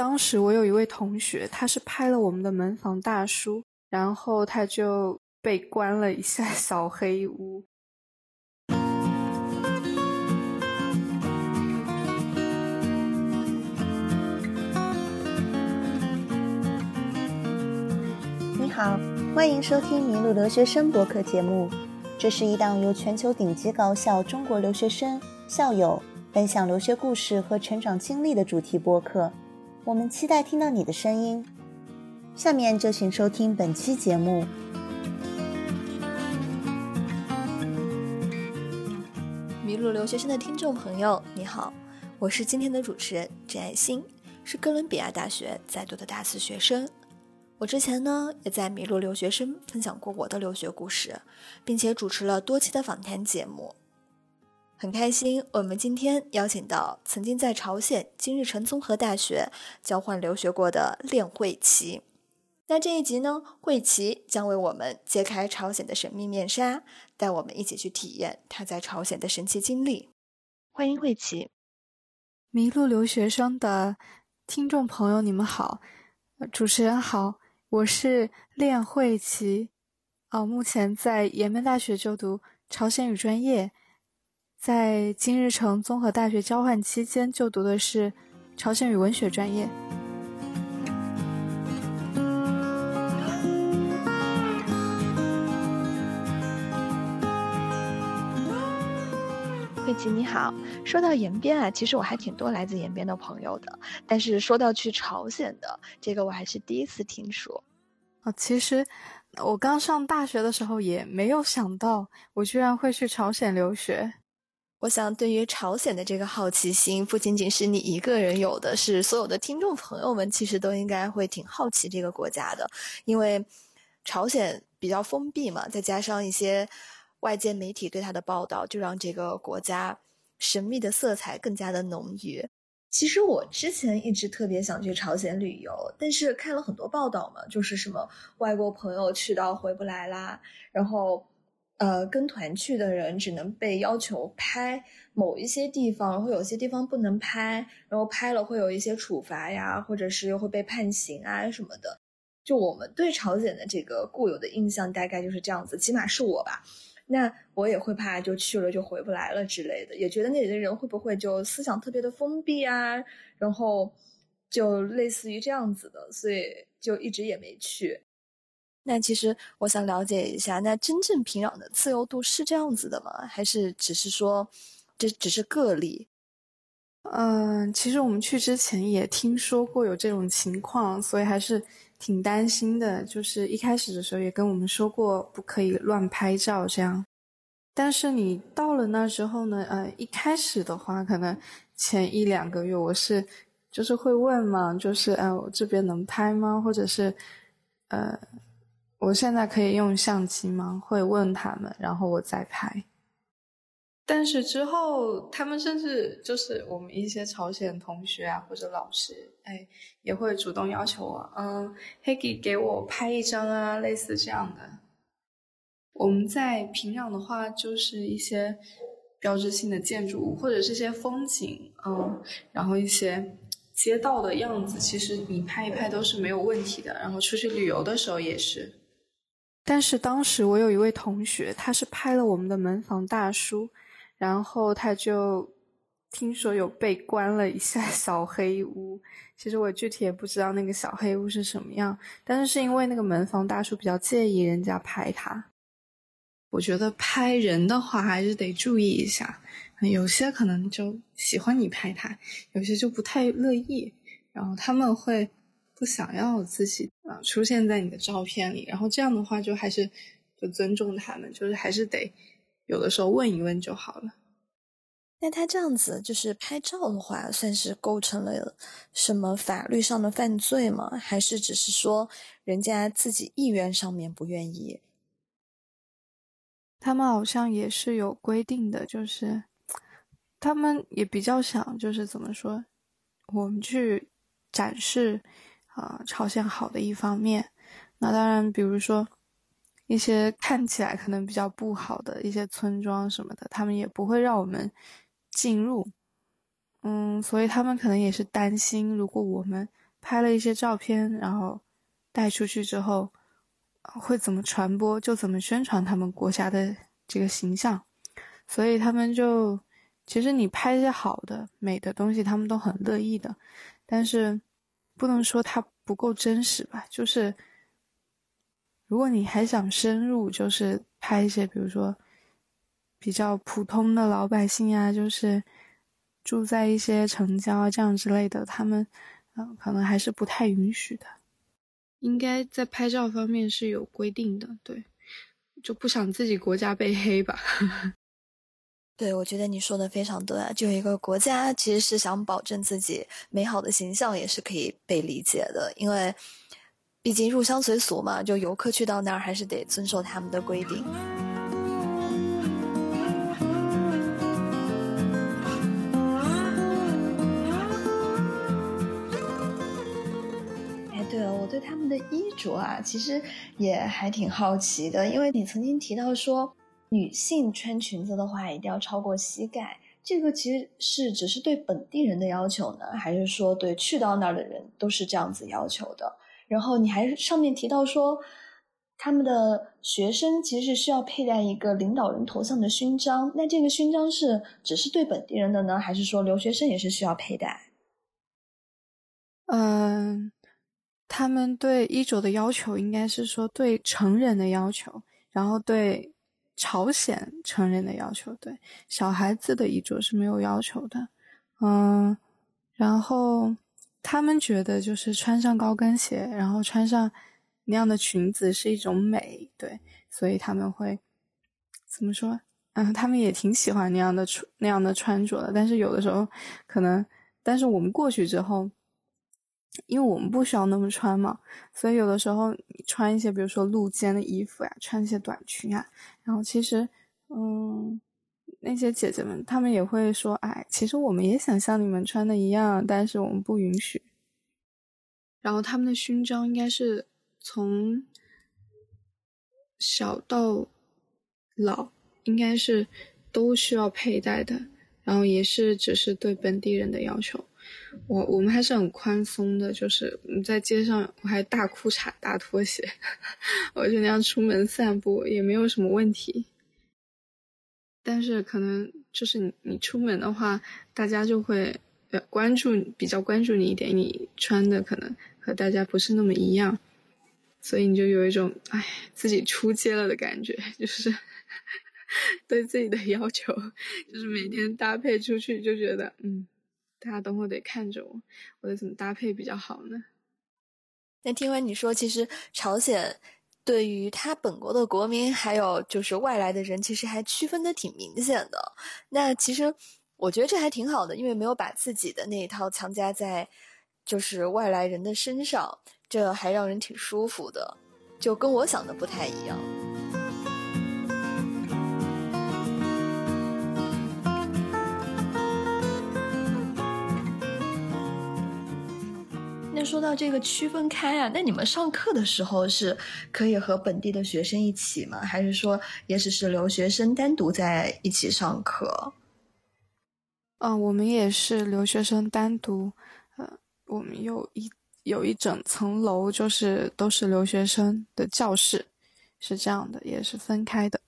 当时我有一位同学，他是拍了我们的门房大叔，然后他就被关了一下小黑屋。你好，欢迎收听《迷路留学生》博客节目。这是一档由全球顶级高校中国留学生、校友分享留学故事和成长经历的主题播客。我们期待听到你的声音。下面就请收听本期节目。迷路留学生的听众朋友，你好，我是今天的主持人郑爱欣，是哥伦比亚大学在读的大四学生。我之前呢也在迷路留学生分享过我的留学故事，并且主持了多期的访谈节目。很开心，我们今天邀请到曾经在朝鲜金日成综合大学交换留学过的练慧琪。那这一集呢，慧琪将为我们揭开朝鲜的神秘面纱，带我们一起去体验她在朝鲜的神奇经历。欢迎慧琪，迷路留学生的听众朋友，你们好，主持人好，我是练慧琪，哦，目前在延边大学就读朝鲜语专业。在金日成综合大学交换期间，就读的是朝鲜语文学专业。慧琪你好，说到延边啊，其实我还挺多来自延边的朋友的，但是说到去朝鲜的这个，我还是第一次听说。啊，其实我刚上大学的时候也没有想到，我居然会去朝鲜留学。我想，对于朝鲜的这个好奇心，不仅仅是你一个人有的，是所有的听众朋友们其实都应该会挺好奇这个国家的，因为朝鲜比较封闭嘛，再加上一些外界媒体对它的报道，就让这个国家神秘的色彩更加的浓郁。其实我之前一直特别想去朝鲜旅游，但是看了很多报道嘛，就是什么外国朋友去到回不来啦，然后。呃，跟团去的人只能被要求拍某一些地方，然后有些地方不能拍，然后拍了会有一些处罚呀，或者是又会被判刑啊什么的。就我们对朝鲜的这个固有的印象大概就是这样子，起码是我吧。那我也会怕，就去了就回不来了之类的，也觉得那里的人会不会就思想特别的封闭啊，然后就类似于这样子的，所以就一直也没去。那其实我想了解一下，那真正平壤的自由度是这样子的吗？还是只是说这只是个例？嗯，其实我们去之前也听说过有这种情况，所以还是挺担心的。就是一开始的时候也跟我们说过不可以乱拍照这样。但是你到了那之后呢？呃，一开始的话，可能前一两个月我是就是会问嘛，就是哎，我这边能拍吗？或者是呃。我现在可以用相机吗？会问他们，然后我再拍。但是之后，他们甚至就是我们一些朝鲜同学啊，或者老师，哎，也会主动要求我，嗯，黑给给我拍一张啊，类似这样的。我们在平壤的话，就是一些标志性的建筑物，或者是些风景，嗯，然后一些街道的样子，其实你拍一拍都是没有问题的。然后出去旅游的时候也是。但是当时我有一位同学，他是拍了我们的门房大叔，然后他就听说有被关了一下 小黑屋。其实我具体也不知道那个小黑屋是什么样，但是是因为那个门房大叔比较介意人家拍他。我觉得拍人的话还是得注意一下，有些可能就喜欢你拍他，有些就不太乐意，然后他们会。不想要自己啊出现在你的照片里，然后这样的话就还是就尊重他们，就是还是得有的时候问一问就好了。那他这样子就是拍照的话，算是构成了什么法律上的犯罪吗？还是只是说人家自己意愿上面不愿意？他们好像也是有规定的，就是他们也比较想，就是怎么说，我们去展示。啊，朝鲜好的一方面，那当然，比如说一些看起来可能比较不好的一些村庄什么的，他们也不会让我们进入。嗯，所以他们可能也是担心，如果我们拍了一些照片，然后带出去之后，会怎么传播就怎么宣传他们国家的这个形象，所以他们就其实你拍一些好的、美的东西，他们都很乐意的，但是不能说它不够真实吧？就是如果你还想深入，就是拍一些，比如说比较普通的老百姓啊，就是住在一些城郊啊这样之类的，他们嗯。可能还是不太允许的，应该在拍照方面是有规定的，对，就不想自己国家被黑吧。对，我觉得你说的非常对啊。就一个国家其实是想保证自己美好的形象，也是可以被理解的，因为毕竟入乡随俗嘛，就游客去到那儿还是得遵守他们的规定。哎，对了，我对他们的衣着啊，其实也还挺好奇的，因为你曾经提到说，女性穿裙子的话一定要超过膝盖，这个其实是只是对本地人的要求呢，还是说对去到那儿的人都是这样子要求的？然后你还上面提到说，他们的学生其实是需要佩戴一个领导人头像的勋章，那这个勋章是只是对本地人的呢，还是说留学生也是需要佩戴？嗯。他们对衣着的要求应该是说对成人的要求，然后对朝鲜成人的要求，对小孩子的衣着是没有要求的。嗯，然后他们觉得就是穿上高跟鞋，然后穿上那样的裙子是一种美，对，所以他们会怎么说？嗯，他们也挺喜欢那样的穿那样的穿着的，但是有的时候可能，但是我们过去之后。因为我们不需要那么穿嘛，所以有的时候你穿一些，比如说露肩的衣服呀，穿一些短裙啊，然后其实，嗯，那些姐姐们她们也会说，哎，其实我们也想像你们穿的一样，但是我们不允许。然后他们的勋章应该是从小到老，应该是都需要佩戴的，然后也是只是对本地人的要求。我我们还是很宽松的，就是在街上，我还大裤衩大拖鞋，我就那样出门散步也没有什么问题。但是可能就是你你出门的话，大家就会呃关注比较关注你一点，你穿的可能和大家不是那么一样，所以你就有一种哎自己出街了的感觉，就是 对自己的要求，就是每天搭配出去就觉得嗯。大家等会得看着我，我得怎么搭配比较好呢？那听完你说，其实朝鲜对于他本国的国民，还有就是外来的人，其实还区分的挺明显的。那其实我觉得这还挺好的，因为没有把自己的那一套强加在就是外来人的身上，这还让人挺舒服的，就跟我想的不太一样。说到这个区分开啊，那你们上课的时候是可以和本地的学生一起吗？还是说也只是留学生单独在一起上课？嗯，我们也是留学生单独，呃，我们有一有一整层楼，就是都是留学生的教室，是这样的，也是分开的。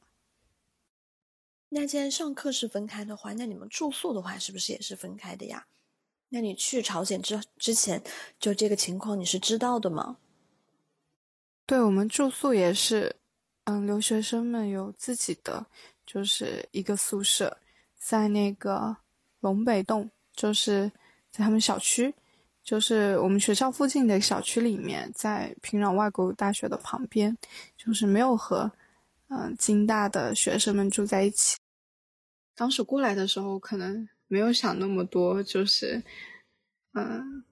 那既然上课是分开的话，那你们住宿的话是不是也是分开的呀？那你去朝鲜之之前，就这个情况你是知道的吗？对我们住宿也是，嗯，留学生们有自己的，就是一个宿舍，在那个龙北洞，就是在他们小区，就是我们学校附近的小区里面，在平壤外国语大学的旁边，就是没有和嗯京大的学生们住在一起。当时过来的时候，可能。没有想那么多，就是，嗯，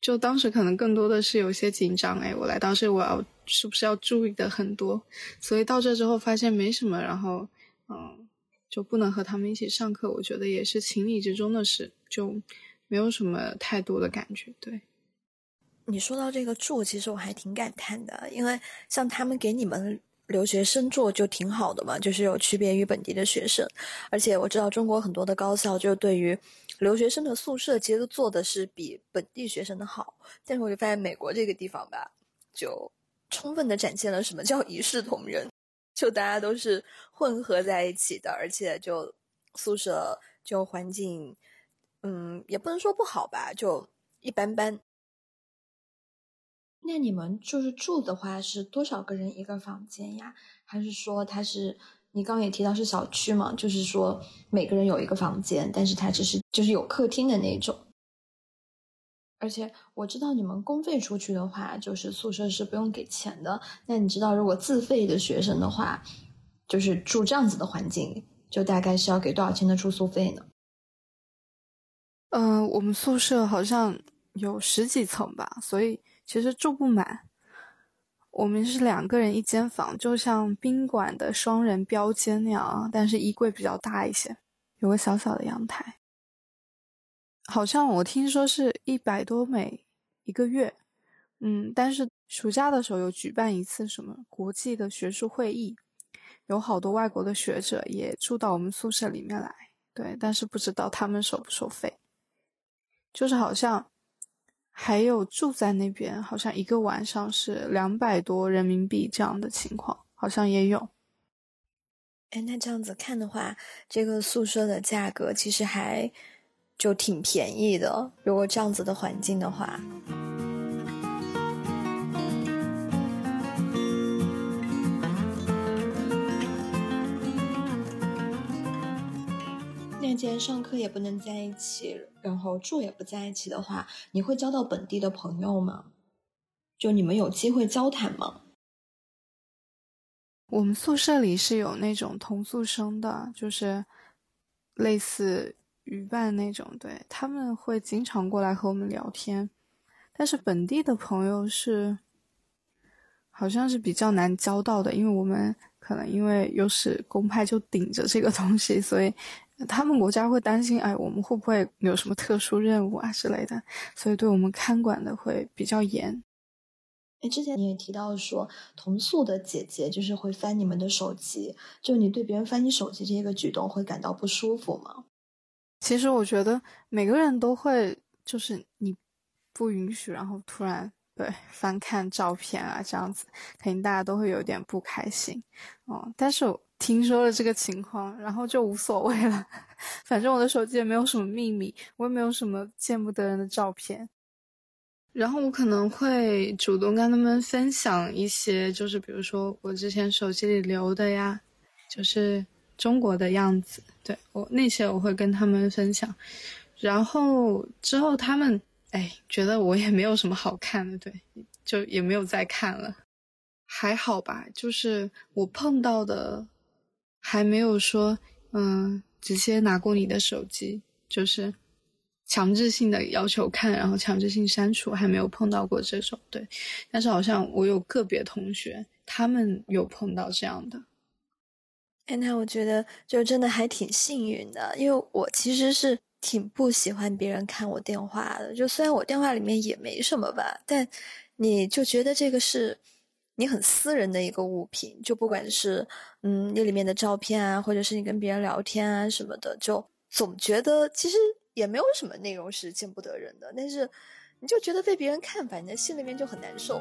就当时可能更多的是有些紧张，哎，我来到这，我要是不是要注意的很多？所以到这之后发现没什么，然后，嗯，就不能和他们一起上课，我觉得也是情理之中的事，就没有什么太多的感觉。对，你说到这个住，其实我还挺感叹的，因为像他们给你们。留学生做就挺好的嘛，就是有区别于本地的学生。而且我知道中国很多的高校就对于留学生的宿舍其实做的是比本地学生的好。但是我就发现美国这个地方吧，就充分的展现了什么叫一视同仁，就大家都是混合在一起的，而且就宿舍就环境，嗯，也不能说不好吧，就一般般。那你们就是住的话是多少个人一个房间呀？还是说它是你刚刚也提到是小区嘛？就是说每个人有一个房间，但是它只是就是有客厅的那种。而且我知道你们公费出去的话，就是宿舍是不用给钱的。那你知道如果自费的学生的话，就是住这样子的环境，就大概是要给多少钱的住宿费呢？嗯，我们宿舍好像有十几层吧，所以。其实住不满，我们是两个人一间房，就像宾馆的双人标间那样，但是衣柜比较大一些，有个小小的阳台。好像我听说是一百多美一个月，嗯，但是暑假的时候有举办一次什么国际的学术会议，有好多外国的学者也住到我们宿舍里面来，对，但是不知道他们收不收费，就是好像。还有住在那边，好像一个晚上是两百多人民币这样的情况，好像也有。哎，那这样子看的话，这个宿舍的价格其实还就挺便宜的。如果这样子的环境的话。既然上课也不能在一起，然后住也不在一起的话，你会交到本地的朋友吗？就你们有机会交谈吗？我们宿舍里是有那种同宿生的，就是类似语伴那种，对他们会经常过来和我们聊天。但是本地的朋友是好像是比较难交到的，因为我们可能因为又是公派就顶着这个东西，所以。他们国家会担心，哎，我们会不会有什么特殊任务啊之类的，所以对我们看管的会比较严。哎，之前你也提到说，同宿的姐姐就是会翻你们的手机，就你对别人翻你手机这个举动会感到不舒服吗？其实我觉得每个人都会，就是你不允许，然后突然对翻看照片啊这样子，肯定大家都会有点不开心，哦，但是。听说了这个情况，然后就无所谓了。反正我的手机也没有什么秘密，我也没有什么见不得人的照片。然后我可能会主动跟他们分享一些，就是比如说我之前手机里留的呀，就是中国的样子。对我那些我会跟他们分享。然后之后他们哎觉得我也没有什么好看的，对，就也没有再看了。还好吧，就是我碰到的。还没有说，嗯，直接拿过你的手机，就是强制性的要求看，然后强制性删除，还没有碰到过这种。对，但是好像我有个别同学，他们有碰到这样的。哎，那我觉得就真的还挺幸运的，因为我其实是挺不喜欢别人看我电话的。就虽然我电话里面也没什么吧，但你就觉得这个是。你很私人的一个物品，就不管是嗯那里面的照片啊，或者是你跟别人聊天啊什么的，就总觉得其实也没有什么内容是见不得人的，但是你就觉得被别人看，反正心里面就很难受。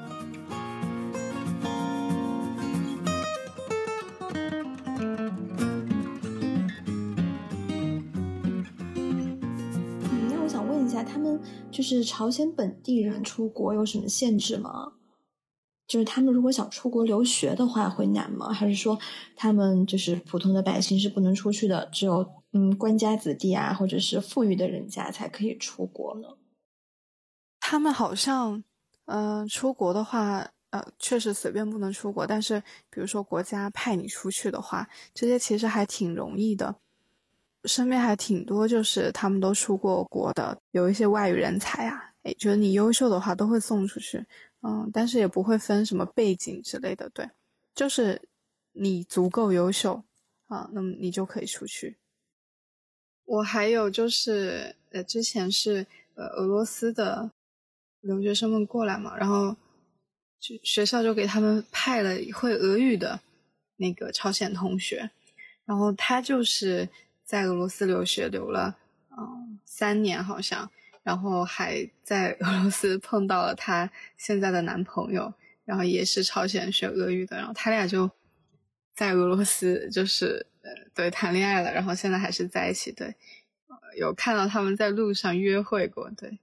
嗯，那我想问一下，他们就是朝鲜本地人出国有什么限制吗？就是他们如果想出国留学的话会难吗？还是说他们就是普通的百姓是不能出去的？只有嗯官家子弟啊，或者是富裕的人家才可以出国呢？他们好像嗯出国的话，呃确实随便不能出国，但是比如说国家派你出去的话，这些其实还挺容易的。身边还挺多，就是他们都出过国的，有一些外语人才啊，诶，觉得你优秀的话都会送出去。嗯，但是也不会分什么背景之类的，对，就是你足够优秀啊，那么你就可以出去。我还有就是，呃，之前是呃俄罗斯的留学生们过来嘛，然后就学校就给他们派了会俄语的那个朝鲜同学，然后他就是在俄罗斯留学留了嗯三年好像，然后还在俄罗斯碰到了她现在的男朋友，然后也是朝鲜学俄语的，然后他俩就在俄罗斯就是呃对谈恋爱了，然后现在还是在一起，对，有看到他们在路上约会过，对。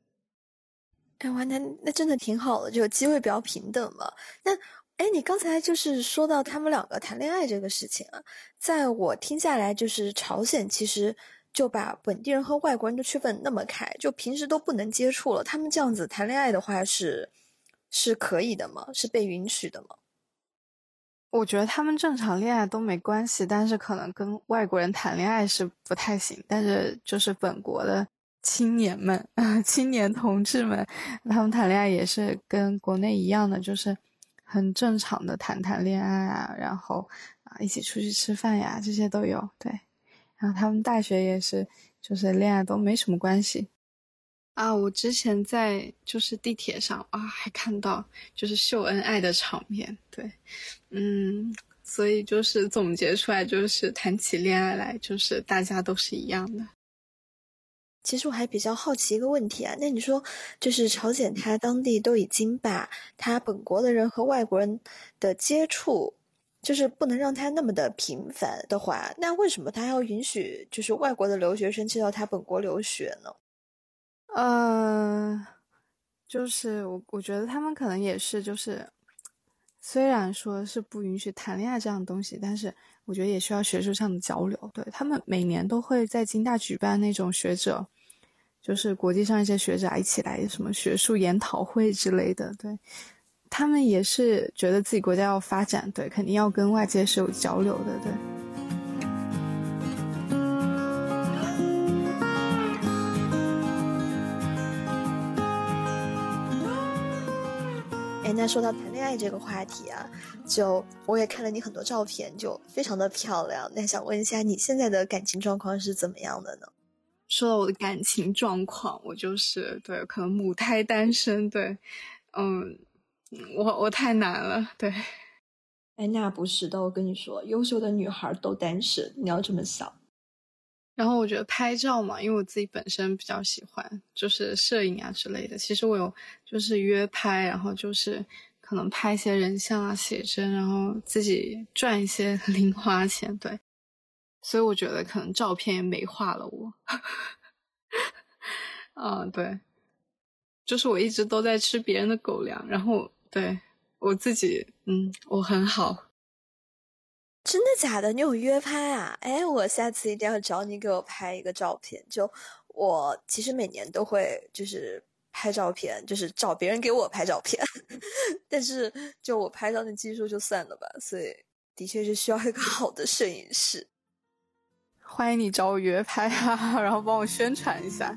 哎哇，那那真的挺好的，就机会比较平等嘛。那哎，你刚才就是说到他们两个谈恋爱这个事情啊，在我听下来，就是朝鲜其实就把本地人和外国人的区分那么开，就平时都不能接触了。他们这样子谈恋爱的话，是是可以的吗？是被允许的吗？我觉得他们正常恋爱都没关系，但是可能跟外国人谈恋爱是不太行。但是就是本国的。青年们啊，青年同志们，他们谈恋爱也是跟国内一样的，就是很正常的谈谈恋爱啊，然后啊一起出去吃饭呀，这些都有。对，然后他们大学也是，就是恋爱都没什么关系。啊，我之前在就是地铁上啊，还看到就是秀恩爱的场面。对，嗯，所以就是总结出来，就是谈起恋爱来，就是大家都是一样的。其实我还比较好奇一个问题啊，那你说，就是朝鲜他当地都已经把他本国的人和外国人的接触，就是不能让他那么的频繁的话，那为什么他要允许就是外国的留学生去到他本国留学呢？呃，就是我我觉得他们可能也是，就是虽然说是不允许谈恋爱这样的东西，但是。我觉得也需要学术上的交流，对他们每年都会在金大举办那种学者，就是国际上一些学者一起来什么学术研讨会之类的，对他们也是觉得自己国家要发展，对肯定要跟外界是有交流的，对。那说到谈恋爱这个话题啊，就我也看了你很多照片，就非常的漂亮。那想问一下，你现在的感情状况是怎么样的呢？说到我的感情状况，我就是对，可能母胎单身，对，嗯，我我太难了，对。哎，那不是的，我跟你说，优秀的女孩都单身，你要这么想。然后我觉得拍照嘛，因为我自己本身比较喜欢，就是摄影啊之类的。其实我有就是约拍，然后就是可能拍一些人像啊、写真，然后自己赚一些 零花钱。对，所以我觉得可能照片也美化了我。嗯，对，就是我一直都在吃别人的狗粮，然后对我自己，嗯，我很好。真的假的？你有约拍啊？哎，我下次一定要找你给我拍一个照片。就我其实每年都会就是拍照片，就是找别人给我拍照片，但是就我拍照的技术就算了吧。所以的确是需要一个好的摄影师。欢迎你找我约拍啊，然后帮我宣传一下。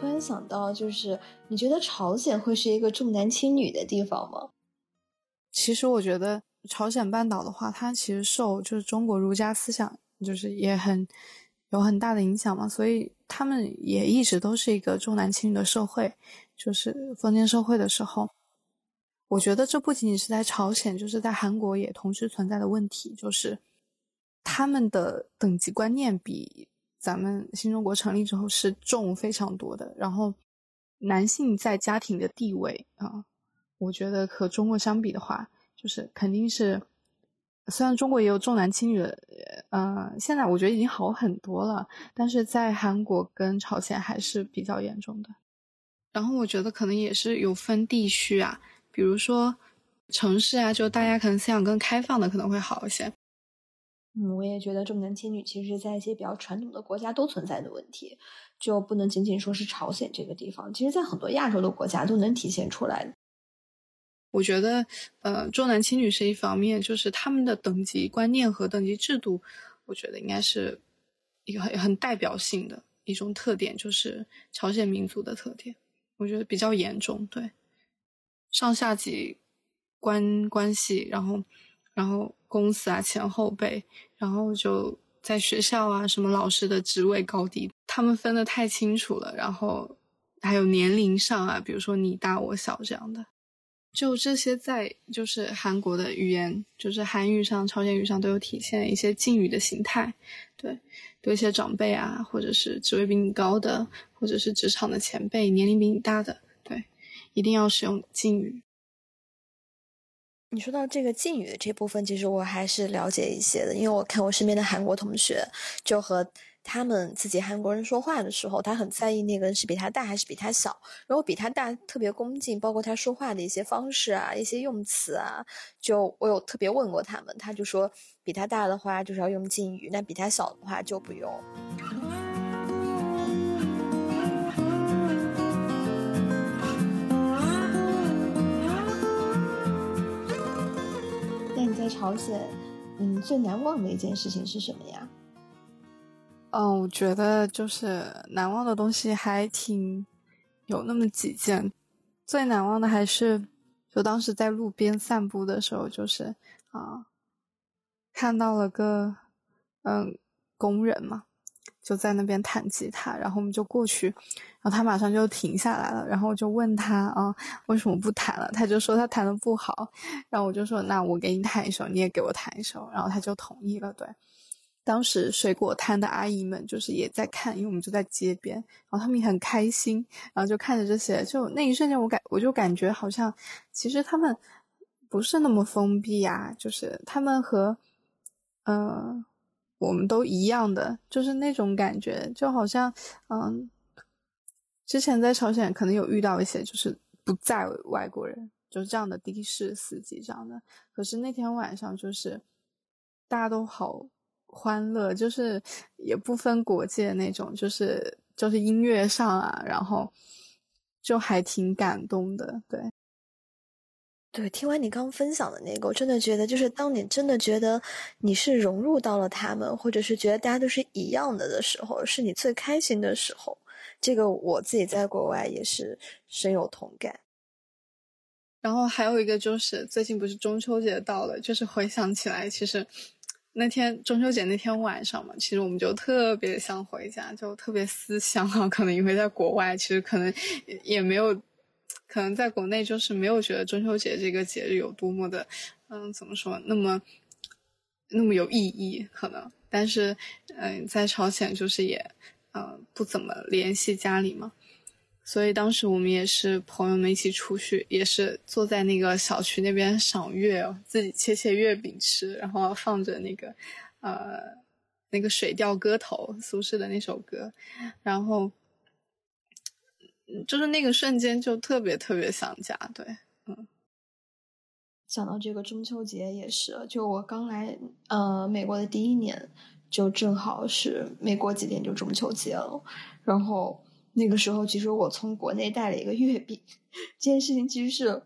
突然想到，就是你觉得朝鲜会是一个重男轻女的地方吗？其实我觉得朝鲜半岛的话，它其实受就是中国儒家思想，就是也很有很大的影响嘛，所以他们也一直都是一个重男轻女的社会。就是封建社会的时候，我觉得这不仅仅是在朝鲜，就是在韩国也同时存在的问题，就是他们的等级观念比。咱们新中国成立之后是重非常多的，然后男性在家庭的地位啊，我觉得和中国相比的话，就是肯定是，虽然中国也有重男轻女的，呃，现在我觉得已经好很多了，但是在韩国跟朝鲜还是比较严重的。然后我觉得可能也是有分地区啊，比如说城市啊，就大家可能思想更开放的可能会好一些。嗯，我也觉得重男轻女，其实，在一些比较传统的国家都存在的问题，就不能仅仅说是朝鲜这个地方，其实，在很多亚洲的国家都能体现出来。我觉得，呃，重男轻女是一方面，就是他们的等级观念和等级制度，我觉得应该是一个很很代表性的一种特点，就是朝鲜民族的特点。我觉得比较严重，对上下级关关系，然后。然后公司啊，前后辈，然后就在学校啊，什么老师的职位高低，他们分的太清楚了，然后还有年龄上啊，比如说你大我小这样的，就这些在就是韩国的语言，就是韩语上、朝鲜语上都有体现一些敬语的形态。对，对一些长辈啊，或者是职位比你高的，或者是职场的前辈，年龄比你大的，对，一定要使用敬语。你说到这个敬语的这部分，其实我还是了解一些的，因为我看我身边的韩国同学，就和他们自己韩国人说话的时候，他很在意那个人是比他大还是比他小，然后比他大特别恭敬，包括他说话的一些方式啊，一些用词啊，就我有特别问过他们，他就说比他大的话就是要用敬语，那比他小的话就不用。在朝鲜，嗯，最难忘的一件事情是什么呀？嗯，我觉得就是难忘的东西还挺有那么几件。最难忘的还是就当时在路边散步的时候，就是啊，看到了个嗯工人嘛。就在那边弹吉他，然后我们就过去，然后他马上就停下来了，然后我就问他啊为什么不弹了？他就说他弹的不好，然后我就说那我给你弹一首，你也给我弹一首，然后他就同意了。对，当时水果摊的阿姨们就是也在看，因为我们就在街边，然后他们也很开心，然后就看着这些，就那一瞬间我感我就感觉好像其实他们不是那么封闭啊，就是他们和嗯。我们都一样的，就是那种感觉，就好像，嗯，之前在朝鲜可能有遇到一些，就是不在外国人，就是这样的的士司机这样的。可是那天晚上，就是大家都好欢乐，就是也不分国界那种，就是就是音乐上啊，然后就还挺感动的，对。对，听完你刚分享的那个，我真的觉得，就是当你真的觉得你是融入到了他们，或者是觉得大家都是一样的的时候，是你最开心的时候。这个我自己在国外也是深有同感。然后还有一个就是，最近不是中秋节到了，就是回想起来，其实那天中秋节那天晚上嘛，其实我们就特别想回家，就特别思乡啊。可能因为在国外，其实可能也没有。可能在国内就是没有觉得中秋节这个节日有多么的，嗯，怎么说那么那么有意义？可能，但是，嗯，在朝鲜就是也，嗯，不怎么联系家里嘛，所以当时我们也是朋友们一起出去，也是坐在那个小区那边赏月，自己切切月饼吃，然后放着那个，呃，那个《水调歌头》苏轼的那首歌，然后。就是那个瞬间，就特别特别想家。对，嗯，想到这个中秋节也是，就我刚来呃美国的第一年，就正好是没过几天就中秋节了。然后那个时候，其实我从国内带了一个月饼。这件事情其实是，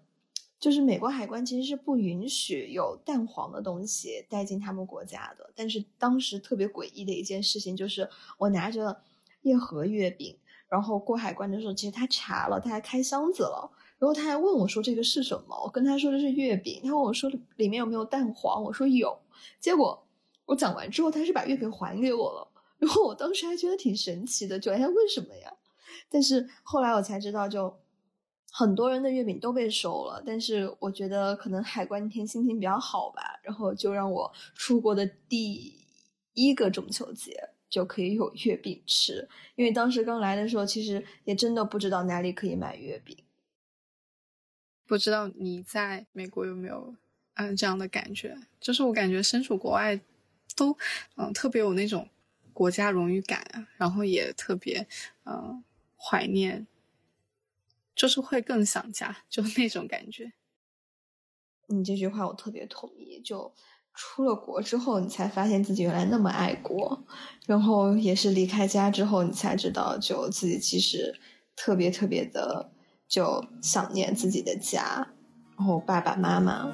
就是美国海关其实是不允许有蛋黄的东西带进他们国家的。但是当时特别诡异的一件事情就是，我拿着一盒月饼。然后过海关的时候，其实他查了，他还开箱子了，然后他还问我说：“这个是什么？”我跟他说的是月饼，他问我说：“里面有没有蛋黄？”我说有。结果我讲完之后，他是把月饼还给我了。然后我当时还觉得挺神奇的，就哎为什么呀？但是后来我才知道，就很多人的月饼都被收了。但是我觉得可能海关那天心情比较好吧，然后就让我出国的第一个中秋节。就可以有月饼吃，因为当时刚来的时候，其实也真的不知道哪里可以买月饼。不知道你在美国有没有嗯这样的感觉？就是我感觉身处国外，都嗯特别有那种国家荣誉感，然后也特别嗯怀念，就是会更想家，就那种感觉。你这句话我特别同意，就。出了国之后，你才发现自己原来那么爱国，然后也是离开家之后，你才知道，就自己其实特别特别的就想念自己的家，然后爸爸妈妈。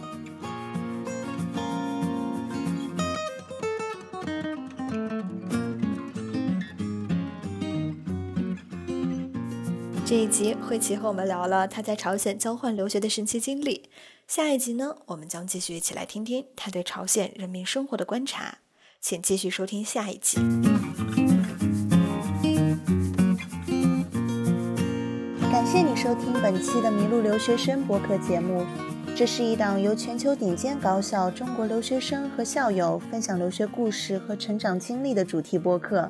这一集，慧琪和我们聊了他在朝鲜交换留学的神奇经历。下一集呢，我们将继续一起来听听他对朝鲜人民生活的观察。请继续收听下一集。感谢你收听本期的《迷路留学生》播客节目。这是一档由全球顶尖高校中国留学生和校友分享留学故事和成长经历的主题播客。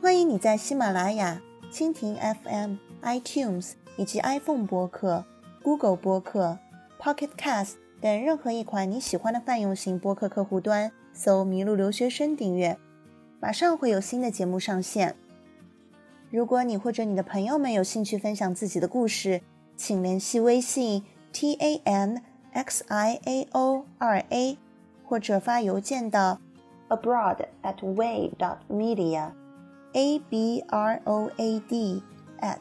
欢迎你在喜马拉雅、蜻蜓 FM、iTunes 以及 iPhone 播客、Google 播客、Pocket Cast 等任何一款你喜欢的泛用型播客客户端搜“迷路留学生”订阅，马上会有新的节目上线。如果你或者你的朋友们有兴趣分享自己的故事，请联系微信 t a n x i a o 二 a，或者发邮件到 abroad at way dot media a b r o a d at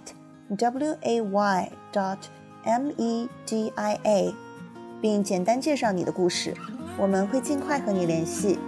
w a y dot m e d i a，并简单介绍你的故事，我们会尽快和你联系。